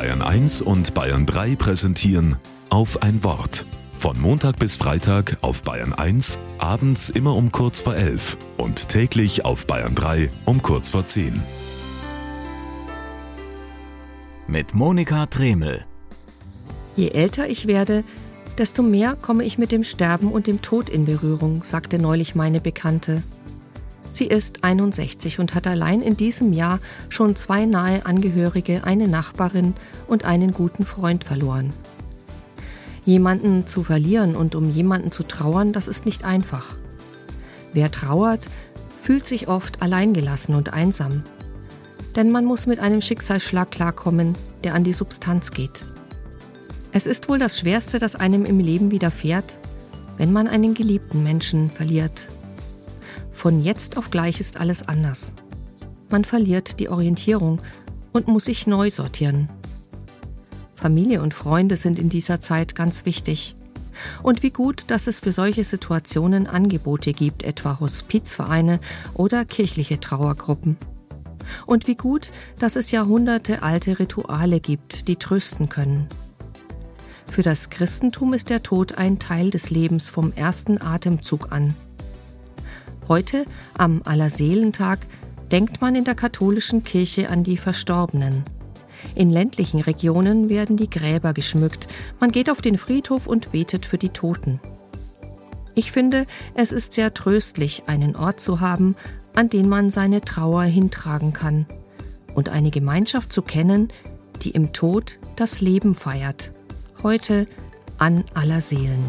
Bayern 1 und Bayern 3 präsentieren auf ein Wort. Von Montag bis Freitag auf Bayern 1, abends immer um kurz vor 11 und täglich auf Bayern 3 um kurz vor 10. Mit Monika Tremel. Je älter ich werde, desto mehr komme ich mit dem Sterben und dem Tod in Berührung, sagte neulich meine Bekannte. Sie ist 61 und hat allein in diesem Jahr schon zwei nahe Angehörige, eine Nachbarin und einen guten Freund verloren. Jemanden zu verlieren und um jemanden zu trauern, das ist nicht einfach. Wer trauert, fühlt sich oft alleingelassen und einsam. Denn man muss mit einem Schicksalsschlag klarkommen, der an die Substanz geht. Es ist wohl das Schwerste, das einem im Leben widerfährt, wenn man einen geliebten Menschen verliert von jetzt auf gleich ist alles anders. Man verliert die Orientierung und muss sich neu sortieren. Familie und Freunde sind in dieser Zeit ganz wichtig. Und wie gut, dass es für solche Situationen Angebote gibt, etwa Hospizvereine oder kirchliche Trauergruppen. Und wie gut, dass es jahrhundertealte Rituale gibt, die trösten können. Für das Christentum ist der Tod ein Teil des Lebens vom ersten Atemzug an. Heute, am Allerseelentag, denkt man in der katholischen Kirche an die Verstorbenen. In ländlichen Regionen werden die Gräber geschmückt, man geht auf den Friedhof und betet für die Toten. Ich finde, es ist sehr tröstlich, einen Ort zu haben, an den man seine Trauer hintragen kann und eine Gemeinschaft zu kennen, die im Tod das Leben feiert. Heute an aller Seelen.